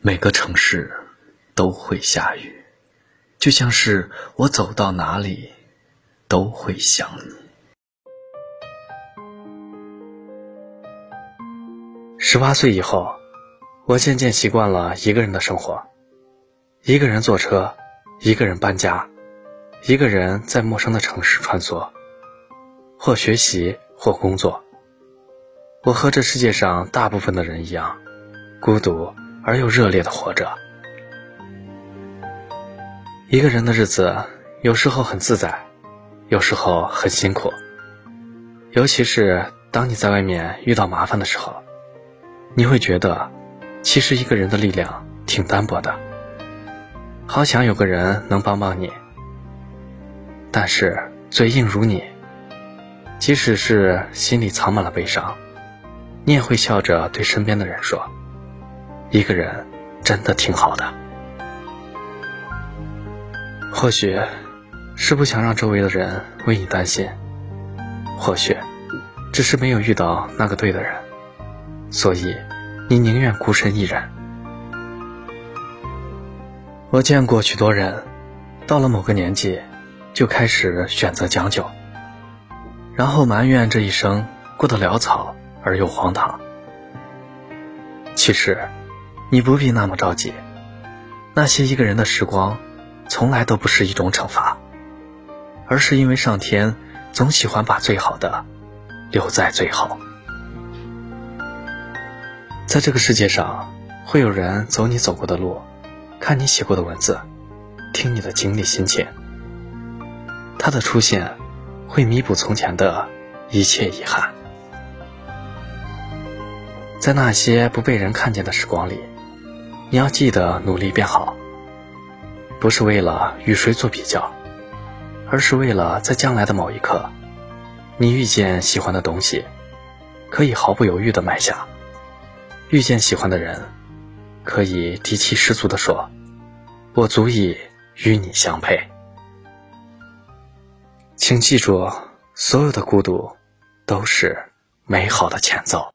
每个城市都会下雨，就像是我走到哪里都会想你。十八岁以后，我渐渐习惯了一个人的生活，一个人坐车，一个人搬家，一个人在陌生的城市穿梭，或学习，或工作。我和这世界上大部分的人一样，孤独。而又热烈的活着。一个人的日子，有时候很自在，有时候很辛苦。尤其是当你在外面遇到麻烦的时候，你会觉得，其实一个人的力量挺单薄的。好想有个人能帮帮你。但是嘴硬如你，即使是心里藏满了悲伤，你也会笑着对身边的人说。一个人真的挺好的，或许是不想让周围的人为你担心，或许只是没有遇到那个对的人，所以你宁愿孤身一人。我见过许多人，到了某个年纪，就开始选择将就，然后埋怨这一生过得潦草而又荒唐。其实。你不必那么着急，那些一个人的时光，从来都不是一种惩罚，而是因为上天总喜欢把最好的留在最后。在这个世界上，会有人走你走过的路，看你写过的文字，听你的经历心情。他的出现，会弥补从前的一切遗憾。在那些不被人看见的时光里。你要记得努力变好，不是为了与谁做比较，而是为了在将来的某一刻，你遇见喜欢的东西，可以毫不犹豫的买下；遇见喜欢的人，可以底气十足的说：“我足以与你相配。”请记住，所有的孤独，都是美好的前奏。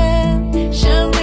想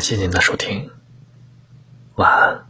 感谢您的收听，晚安。